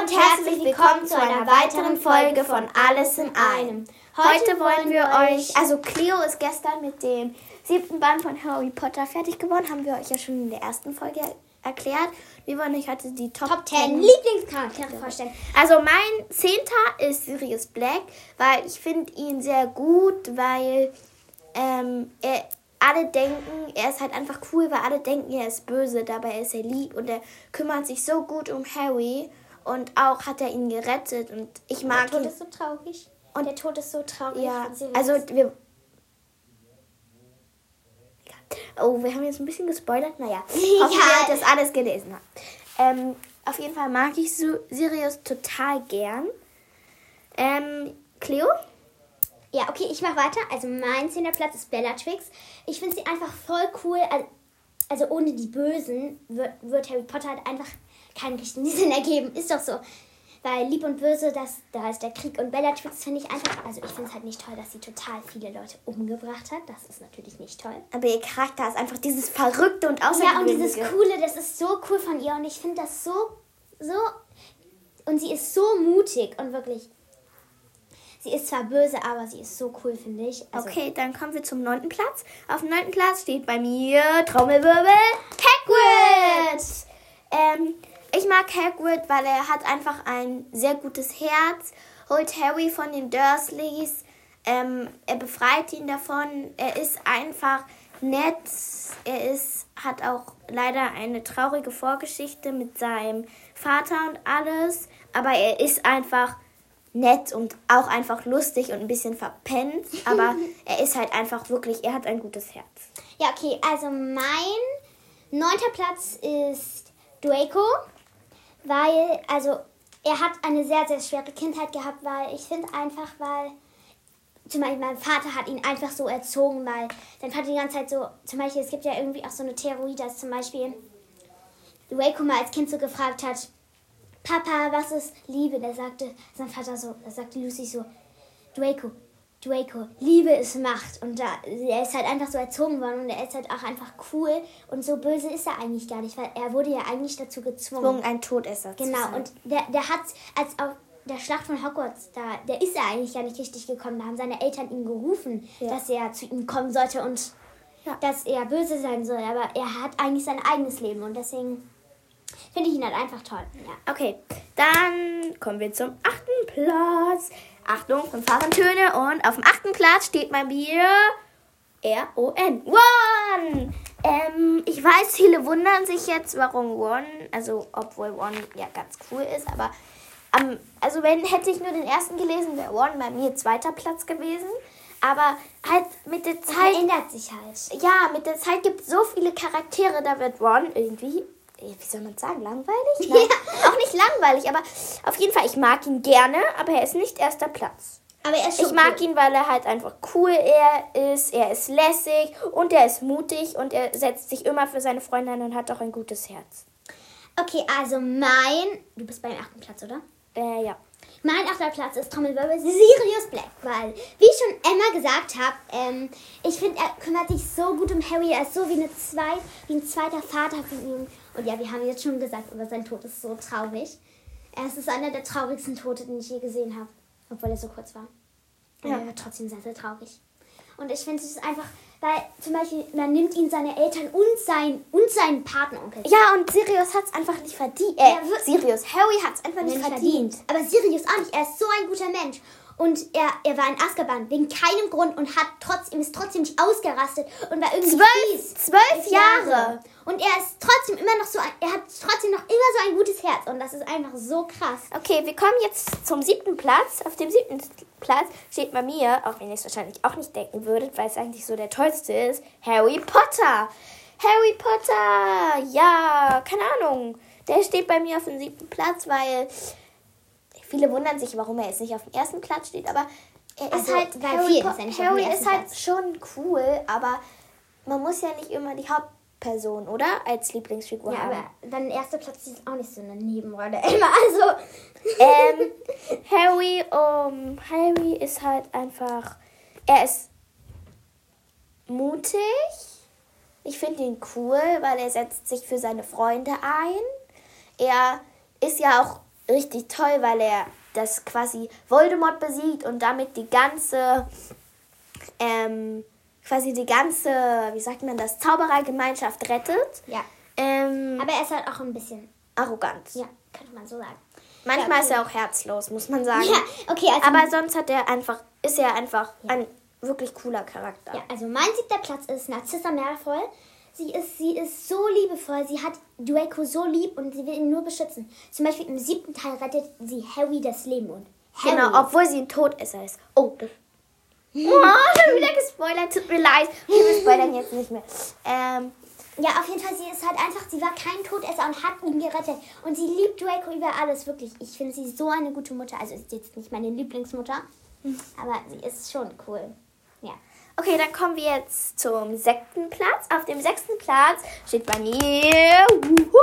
und herzlich willkommen zu einer weiteren Folge von Alles in einem. Heute wollen wir euch, also Cleo ist gestern mit dem siebten Band von Harry Potter fertig geworden, haben wir euch ja schon in der ersten Folge erklärt. Wir wollen euch heute die Top, Top 10 Lieblingscharaktere vorstellen. Also mein zehnter ist Sirius Black, weil ich finde ihn sehr gut, weil ähm, er, alle denken, er ist halt einfach cool, weil alle denken, er ist böse, dabei ist er lieb und er kümmert sich so gut um Harry und auch hat er ihn gerettet und ich mag Der Tod ihn. ist so traurig. Und der Tod ist so traurig. Ja, also wir. Oh, wir haben jetzt ein bisschen gespoilert. Naja, Ja. wir, dass alles gelesen hat. Ähm, auf jeden Fall mag ich Sirius total gern. Ähm, Cleo? Ja, okay, ich mach weiter. Also mein zehnter Platz ist Bellatrix. Ich finde sie einfach voll cool. Also, also ohne die Bösen wird, wird Harry Potter halt einfach keinen richtigen Sinn ergeben. Ist doch so. Weil Lieb und Böse, das, da ist der Krieg. Und Bellatrix finde ich einfach, also ich finde es halt nicht toll, dass sie total viele Leute umgebracht hat. Das ist natürlich nicht toll. Aber ihr Charakter ist einfach dieses Verrückte und Ja, und Außergewöhnliche. dieses Coole, das ist so cool von ihr. Und ich finde das so, so. Und sie ist so mutig und wirklich. Sie ist zwar böse, aber sie ist so cool, finde ich. Also, Okay, dann kommen wir zum neunten Platz. Auf dem neunten Platz steht bei mir Trommelwirbel Hagrid. Ähm, ich mag Hagrid, weil er hat einfach ein sehr gutes Herz, holt Harry von den Dursleys, ähm, er befreit ihn davon. Er ist einfach nett. Er ist, hat auch leider eine traurige Vorgeschichte mit seinem Vater und alles, aber er ist einfach nett und auch einfach lustig und ein bisschen verpennt, aber er ist halt einfach wirklich, er hat ein gutes Herz. Ja, okay, also mein neunter Platz ist Draco, weil, also, er hat eine sehr, sehr schwere Kindheit gehabt, weil ich finde einfach, weil zum Beispiel mein Vater hat ihn einfach so erzogen, weil sein Vater die ganze Zeit so, zum Beispiel, es gibt ja irgendwie auch so eine Theorie, dass zum Beispiel Draco mal als Kind so gefragt hat, Papa, was ist Liebe? Da sagte sein Vater so, da sagte Lucy so, Draco, Draco, Liebe ist Macht. Und da, er ist halt einfach so erzogen worden und er ist halt auch einfach cool. Und so böse ist er eigentlich gar nicht, weil er wurde ja eigentlich dazu gezwungen. Zwungen, ein Todesser zu Genau, sein. und der, der hat, als auf der Schlacht von Hogwarts, da, der ist er eigentlich gar nicht richtig gekommen. Da haben seine Eltern ihn gerufen, Ja. dass er zu ihm kommen sollte und Ja. dass er böse sein soll. Aber er hat eigentlich sein eigenes Leben und deswegen finde ich ihn halt einfach toll. Ja. Okay, dann kommen wir zum achten Platz. Achtung, fünf Töne und auf dem achten Platz steht bei mir R-O-N. One! Ähm, ich weiß, viele wundern sich jetzt, warum One, also obwohl One ja ganz cool ist, aber ähm, also wenn hätte ich nur den ersten gelesen, wäre One bei mir zweiter Platz gewesen. Aber halt mit der Zeit ändert sich halt. ja, mit der Zeit gibt es so viele Charaktere, da wird Ron irgendwie, wie soll man sagen, langweilig? Ja. Auch nicht langweilig, aber auf jeden Fall, ich mag ihn gerne, aber er ist nicht erster Platz. Aber er ist schon Ich mag cool. ihn, weil er halt einfach cool er ist, er ist lässig und er ist mutig und er setzt sich immer für seine Freunde ein und hat auch ein gutes Herz. Okay, also mein. Du bist beim achten Platz, oder? Äh, ja. Mein achter Platz ist Trommelwirbel Sirius Black, weil, wie ich schon Emma gesagt habe, ähm, ich finde, er kümmert sich so gut um Harry. Er ist so wie, eine zwei, wie ein zweiter Vater von ihm. Und ja, wir haben jetzt schon gesagt, aber sein Tod ist so traurig. Es ist einer der traurigsten Tote, den ich je gesehen habe. Obwohl er so kurz war. Aber Ja. er war trotzdem sehr, sehr traurig. Und ich finde es einfach, weil zum Beispiel, man nimmt ihn seine Eltern und, sein, und seinen Patenonkel. Ja, und Sirius hat es einfach nicht verdient. Äh, Ja, Sirius, Harry hat es einfach nicht nicht verdient. Aber Sirius auch nicht. Er ist so ein guter Mensch. Und er, er war in Azkaban wegen keinem Grund und hat trotzdem, ist trotzdem nicht ausgerastet und war irgendwie Zwölf- fies. zwölf Jahre. Und er ist trotzdem immer noch so, ein, er hat trotzdem noch immer so ein gutes Herz. Und das ist einfach so krass. Okay, wir kommen jetzt zum siebten Platz. Auf dem siebten Platz steht bei mir, auch wenn ihr es wahrscheinlich auch nicht denken würdet, weil es eigentlich so der tollste ist, Harry Potter. Harry Potter, ja, keine Ahnung. Der steht bei mir auf dem siebten Platz, weil viele wundern sich, warum er jetzt nicht auf dem ersten Platz steht, aber er ist Also, halt, bei Harry, ist Harry ist halt Platz. schon cool, aber man muss ja nicht immer die Hauptperson, oder? Als Lieblingsfigur Ja, haben. aber dein erster Platz ist auch nicht so eine Nebenrolle. Immer also. ähm, Harry, um, Harry ist halt einfach, er ist mutig. Ich finde ihn cool, weil er setzt sich für seine Freunde ein. Er ist ja auch richtig toll, weil er das quasi Voldemort besiegt und damit die ganze, ähm, quasi die ganze, wie sagt man das, Zauberergemeinschaft rettet. Ja. Ähm, Aber er ist halt auch ein bisschen, arrogant. ja, könnte man so sagen. Manchmal Ja, ist er auch herzlos, muss man sagen. Ja, okay, also, Aber sonst hat er einfach, ist er einfach ein wirklich cooler Charakter. ja, also mein siebter Platz ist Narcissa Malfoy. Sie ist, sie ist so liebevoll, sie hat Draco so lieb und sie will ihn nur beschützen. Zum Beispiel im siebten Teil rettet sie Harry das Leben und Harry, Genau, obwohl sie ein Todesser ist. Oh, das. Oh, schon wieder gespoilert, tut mir leid. Wir spoilern jetzt nicht mehr. Ähm, Ja, auf jeden Fall, sie ist halt einfach, sie war kein Todesser und hat ihn gerettet. Und sie liebt Draco über alles, wirklich. Ich finde sie so eine gute Mutter. Also ist jetzt nicht meine Lieblingsmutter, aber sie ist schon cool. Ja. okay, dann kommen wir jetzt zum sechsten Platz. Auf dem sechsten Platz steht bei mir wuhu,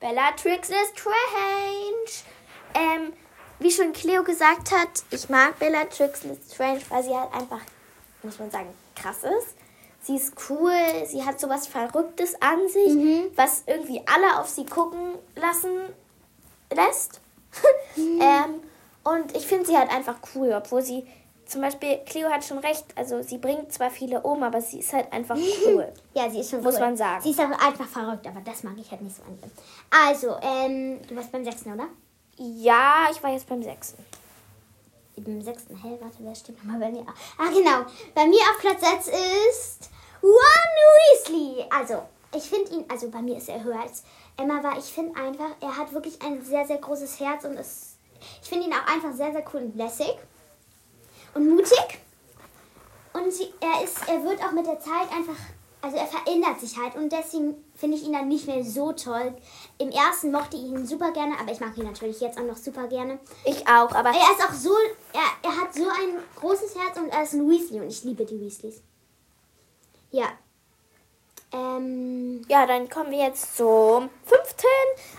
Bellatrix Lestrange. Ähm, wie schon Cleo gesagt hat, ich mag Bellatrix Lestrange, weil sie halt einfach, muss man sagen, krass ist. Sie ist cool, sie hat sowas Verrücktes an sich, was irgendwie alle auf sie gucken lassen lässt. ähm, und ich finde sie halt einfach cool, obwohl sie zum Beispiel, Cleo hat schon recht, also sie bringt zwar viele um, aber sie ist halt einfach cool. Ja, sie ist schon Muss cool. man sagen. Sie ist einfach verrückt, aber das mag ich halt nicht so an ihr. Also, ähm, du warst beim sechsten, oder? Ja, ich war jetzt beim sechsten. Beim sechsten, hä, warte, wer steht nochmal bei mir? Ah, genau. Bei mir auf Platz 6 ist Ron Weasley. Also, ich finde ihn, also bei mir ist er höher als Emma war. Ich finde einfach, er hat wirklich ein sehr, sehr großes Herz und ist, ich finde ihn auch einfach sehr, sehr cool und lässig und mutig. Und sie, er ist, er wird auch mit der Zeit einfach, also er verändert sich halt und deswegen finde ich ihn dann nicht mehr so toll. Im ersten mochte ich ihn super gerne, aber ich mag ihn natürlich jetzt auch noch super gerne. Ich auch, aber Er ist auch so, er, er hat so ein großes Herz und er ist ein Weasley und ich liebe die Weasleys. Ja. Ähm, ja, dann kommen wir jetzt zum fünften.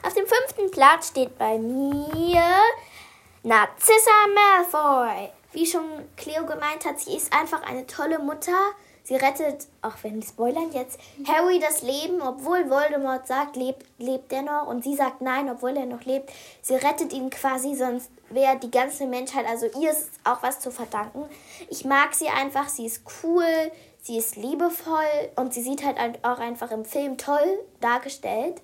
Auf dem fünften Platz steht bei mir Narcissa Malfoy. Wie schon Cleo gemeint hat, sie ist einfach eine tolle Mutter. Sie rettet, auch wenn die spoilern jetzt, Harry das Leben, obwohl Voldemort sagt, lebt, lebt er noch. Und sie sagt nein, obwohl er noch lebt. Sie rettet ihn quasi, sonst wäre die ganze Menschheit, also ihr ist auch was zu verdanken. Ich mag sie einfach, sie ist cool, sie ist liebevoll und sie sieht halt auch einfach im Film toll dargestellt.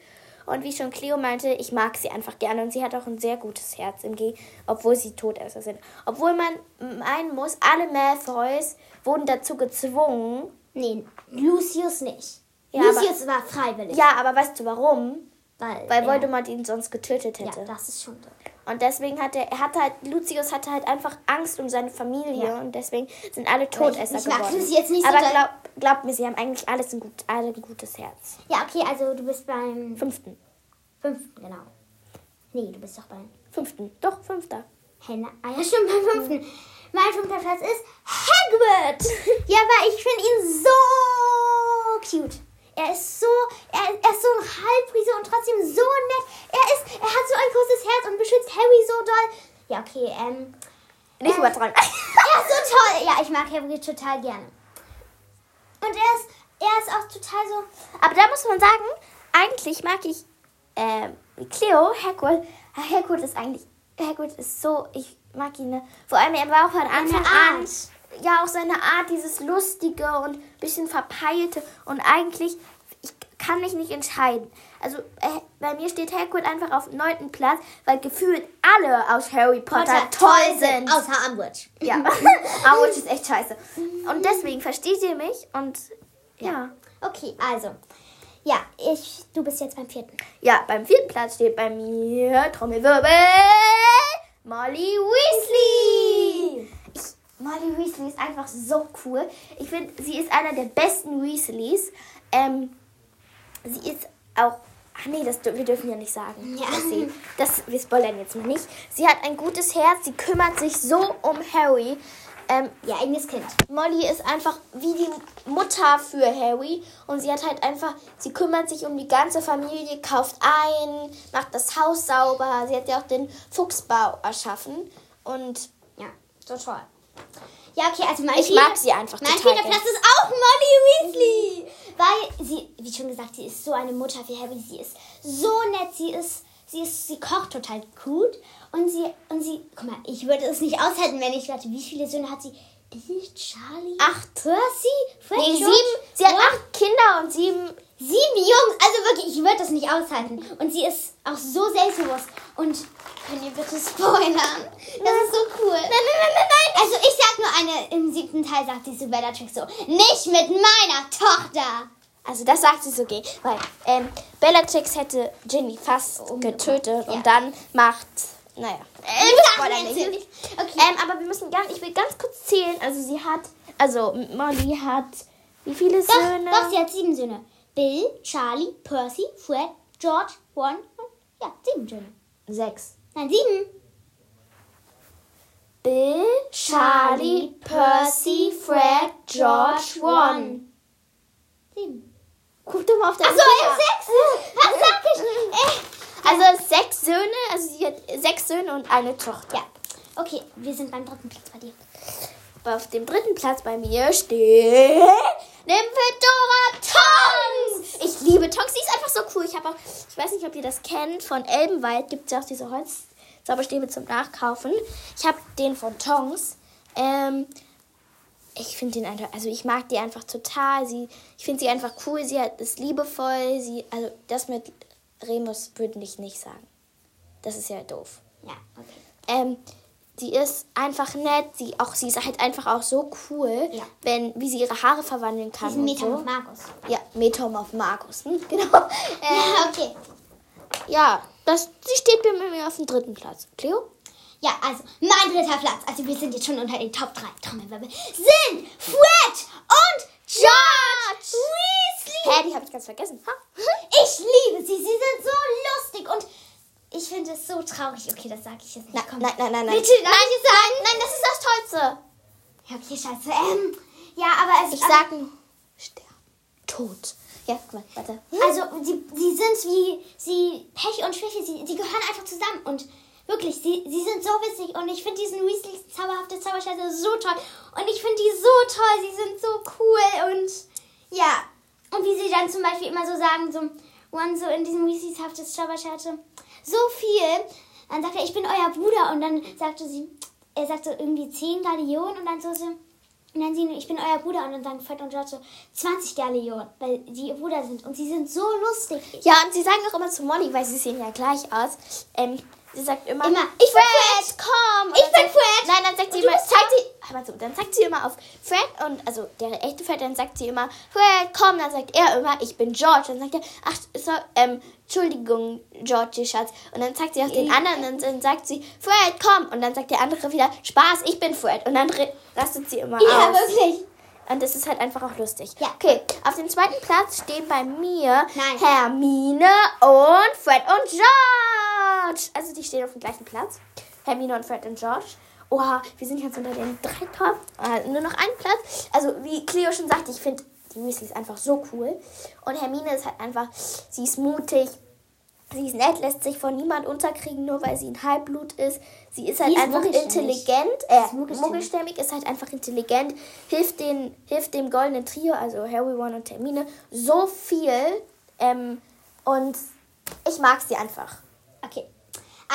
Und wie schon Cleo meinte, ich mag sie einfach gerne und sie hat auch ein sehr gutes Herz, im Geg obwohl sie Todesser sind. Obwohl man meinen muss, alle Malfoys wurden dazu gezwungen. nee, Lucius nicht. Ja, Lucius war freiwillig. Ja, aber weißt du warum? weil, Weil Voldemort ihn sonst getötet hätte. Ja, das ist schon so. Und deswegen hatte er hatte halt, Lucius hatte halt einfach Angst um seine Familie Ja. und deswegen sind alle Todesser ich mag geworden. Lucy jetzt nicht so Aber doll. glaub, glaubt mir, sie haben eigentlich alles ein, gut, alle ein gutes Herz. Ja, okay, also du bist beim Fünften. fünften, genau. Nee, du bist doch beim Fünften. Doch, fünfter. Henna. Ah ja, stimmt, beim fünften. Mein fünfter Platz ist Hagrid. ja, weil ich finde ihn so cute. Er ist so, er, er ist so ein Halbriese und trotzdem so nett. Er ist, er hat so ein großes Herz und beschützt Harry so doll. Ja, okay, ähm, Nicht Äh. übertreiben. er ist so toll. Ja, ich mag Hagrid total gerne. Und er ist, er ist auch total so, Aber da muss man sagen, eigentlich mag ich ähm, Cleo, Hagrid. Ah, Hagrid ist eigentlich, Hagrid ist so, ich mag ihn. Ne? Vor allem, er war auch von Anfang an. Ja, auch seine Art, dieses lustige und bisschen verpeilte. Und eigentlich, ich kann mich nicht entscheiden. Also äh, bei mir steht Hagrid einfach auf neunten Platz, weil gefühlt alle aus Harry Potter, toll sind. Außer Umbridge. Ja, aber ist echt scheiße. Und deswegen versteht ihr mich und ja. Okay, also. Ja, ich, du bist jetzt beim vierten. Ja, beim vierten Platz steht bei mir Trommelwirbel Molly Weasley. Molly Weasley ist einfach so cool. Ich finde, sie ist einer der besten Weasleys. Ähm, sie ist auch. Ach nee, das, wir dürfen ja nicht sagen. Ja. sie, das, wir spoilern jetzt mal nicht. Sie hat ein gutes Herz, sie kümmert sich so um Harry. Ähm, Ihr eigenes Kind. Molly ist einfach wie die Mutter für Harry und sie hat halt einfach, sie kümmert sich um die ganze Familie, kauft ein, macht das Haus sauber. Sie hat ja auch den Fuchsbau erschaffen und Ja, so toll. Ja, okay, also mein Ich mag sie einfach Mein total vierter gern. Platz ist auch Molly Weasley. Weil sie, wie schon gesagt, sie ist so eine Mutter für Harry. Sie ist so nett, sie ist sie ist, sie kocht total gut und sie, und sie, guck mal, ich würde es nicht aushalten, wenn ich warte, wie viele Söhne hat sie? Bill, Charlie, Acht. Percy, Fred, Nee, George, sieben. Sie hat Ron? acht Kinder und sieben. Sieben Jungs, also wirklich, ich würde das nicht aushalten. Und sie ist auch so selbstbewusst. Und könnt ihr bitte spoilern? Das ist so cool. Nein, nein, nein, nein, nein. Also ich sag nur eine, im siebten Teil sagt sie zu Bellatrix so, nicht mit meiner Tochter. Also das sagt sie so okay, weil ähm, Bellatrix hätte Ginny fast getötet Ja. und dann macht, naja. Äh, sag mir nicht. nicht. Okay. Ähm, aber wir müssen ganz, ich will ganz kurz zählen. Also sie hat, also Molly hat wie viele doch, Söhne? doch, sie hat sieben Söhne. Bill, Charlie, Percy, Fred, George, Ron. Ja, sieben Söhne. Sechs. Nein, sieben. Bill, Charlie, Percy, Fred, George, Ron. Sieben. Guck doch mal auf deine Achso, sechs. Was sag ich? Also sechs Söhne, also sie hat sechs Söhne und eine Tochter. Ja. Okay, wir sind beim dritten Platz bei dir. Auf dem dritten Platz bei mir steht Nymphedora Tongs. Ich liebe Tongs, die ist einfach so cool. Ich habe auch, ich weiß nicht, ob ihr das kennt, von Elbenwald gibt es ja auch diese Holzzauberstäbe zum Nachkaufen. Ich habe den von Tongs. Ähm, ich finde den einfach, also ich mag die einfach total. Sie, ich finde sie einfach cool. Sie hat, ist liebevoll. Sie, also das mit Remus würde ich nicht sagen. Das ist ja doof. Ja, okay. Ähm, sie ist einfach nett. Sie, auch, sie ist halt einfach auch so cool, Ja. wenn, wie sie ihre Haare verwandeln kann. Und Meter so. auf Markus. Ja, Metamorph Markus. Hm? Genau. Ja, Äh, okay. ja, das, sie steht bei mir auf dem dritten Platz. Cleo? Ja, also mein dritter Platz, also wir sind jetzt schon unter den Top 3 Trommelwirbel, sind Fred und George Weasley. Hä, die habe ich ganz vergessen. Ha? Ich liebe sie, sie sind so lustig und ich finde es so traurig. Okay, das sage ich jetzt nicht. Nein, Komm. nein, nein, nein, nein. Bitte, ich es sagen? Nein, das ist das Tollste. Ja, okay, scheiße. Ähm, ja, aber es Ich sag ein Sterben. Tot. Ja, guck mal, warte. Also, sie, sie sind wie sie Pech und Schwäche, sie, die gehören einfach zusammen und wirklich, sie, sie sind so witzig und ich finde diesen Weasley zauberhafte Zauberscheiße so toll und ich finde die so toll, sie sind so cool und ja. Und wie sie dann zum Beispiel immer so sagen, so, One so in diesem Weasleys haftes Zauberscheiße, so viel, dann sagt er, ich bin euer Bruder und dann sagte sie, er sagte irgendwie 10 Gallionen und dann so, so und dann sie, ich bin euer Bruder und dann sagen Fred und George so 20 Gallionen, weil sie ihr Bruder sind und sie sind so lustig. Ja, und sie sagen auch immer zu Molly, weil sie sehen ja gleich aus. Ähm, sie sagt immer, Immer, ich bin Fred, komm. Und Ich bin sagt- Fred. Nein, dann sagt sie immer, zeigt sie, zu, dann zeigt sie immer auf Fred und, also der echte Fred, dann sagt sie immer, Fred, komm. Dann sagt er immer, ich bin George. Dann sagt er, ach, so, ähm, Entschuldigung, George, Schatz. Und dann zeigt sie auf den Ja. anderen und dann sagt sie, Fred, komm. Und dann sagt der andere wieder, Spaß, ich bin Fred. Und dann rastet sie immer Ja, aus. wirklich. Und das ist halt einfach auch lustig. Ja. Okay, auf dem zweiten Platz stehen bei mir Nein. Hermine und Fred und George. Also die stehen auf dem gleichen Platz. Hermine und Fred und George. Oha, wir sind jetzt unter den drei Top. Äh, nur noch ein Platz. Also wie Cleo schon sagte, ich finde die Weasleys einfach so cool. Und Hermine ist halt einfach, sie ist mutig. Sie ist nett, lässt sich von niemand unterkriegen, nur weil sie ein Halbblut ist. Sie ist halt Sie ist einfach intelligent. Äh, ist muggelstämmig. muggelstämmig ist halt einfach intelligent, hilft, den, hilft dem goldenen Trio, also Harry, Ron und Hermine, so viel. Ähm, und ich mag sie einfach.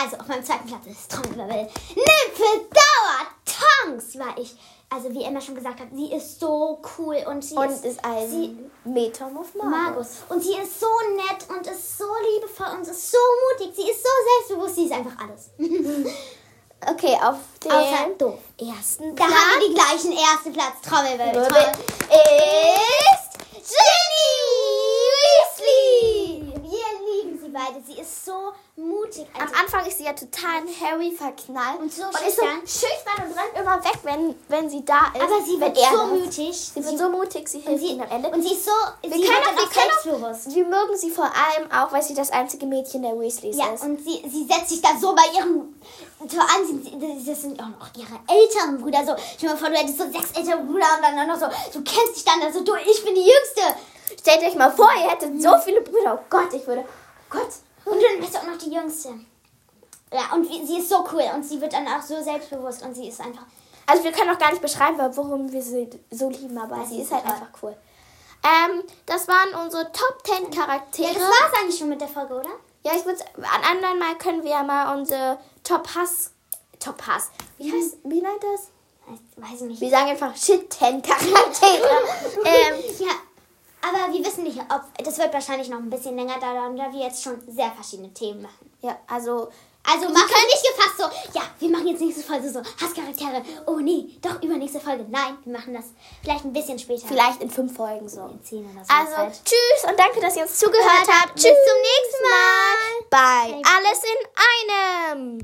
Also, auf meinem zweiten Platz ist Trommelwirbel. Nymphedora Tongs war ich. Also, wie Emma schon gesagt hat, sie ist so cool und sie Und ist, ist ein sie, Metamorph Magus. Und sie ist so nett und ist so liebevoll und ist so mutig. Sie ist so selbstbewusst. Sie ist einfach alles. Okay, auf dem Außer doof. ersten Da Platz haben wir die gleichen ersten Platz. Trommelwirbel. Wirbel Trommel. ist Ginny Weasley. Wir lieben sie beide. Sie ist so mutig. Am Also, Anfang ist sie ja total in Harry verknallt. Und so ist so schüchtern. schüchtern und rennt immer weg, wenn, wenn sie da ist. aber sie wird so da mutig. Sie wird so mutig, sie und hilft sie, ihnen am Ende. und sie ist so, sie wir wird können auch, wir können auch, wir mögen sie vor allem auch, weil sie das einzige Mädchen der Weasleys Ja, ist. und sie, sie setzt sich da so bei ihrem Tor an. Sie, sie- das sind auch noch ihre älteren Brüder. So, stell dir mal vor, du hättest so sechs ältere Brüder und dann noch so, du kennst dich dann, also du, ich bin die Jüngste. Stellt euch mal vor, ihr hättet so viele Brüder. Oh Gott, ich würde. Gott. Und dann bist du auch noch die Jüngste. Ja, und sie ist so cool und sie wird dann auch so selbstbewusst und sie ist einfach. Also wir können auch gar nicht beschreiben, warum wir sie so lieben, aber Ja, sie ist ist halt toll. einfach cool. Ähm, das waren unsere Top 10 Charaktere. Ja, das war's eigentlich schon mit der Folge, oder? Ja, ich würde an anderen Mal können wir ja mal unsere Top Hass. Top Hass. Wie heißt, wie nennt das? Weiß ich nicht. Wir sagen einfach Shit 10 Charaktere. ähm, Ja, aber wir wissen nicht, ob. Das wird wahrscheinlich noch ein bisschen länger dauern, da wir jetzt schon sehr verschiedene Themen machen. ja, also Also machen wir nicht gefasst so, ja, wir machen jetzt nächste Folge so Hasscharaktere. Oh nee, doch übernächste Folge. Nein, wir machen das vielleicht ein bisschen später. vielleicht in fünf Folgen so. in 10 oder so. Also, halt. tschüss und danke, dass ihr uns zugehört habt. Bis Tschüss zum nächsten Mal. Bei Alles in einem.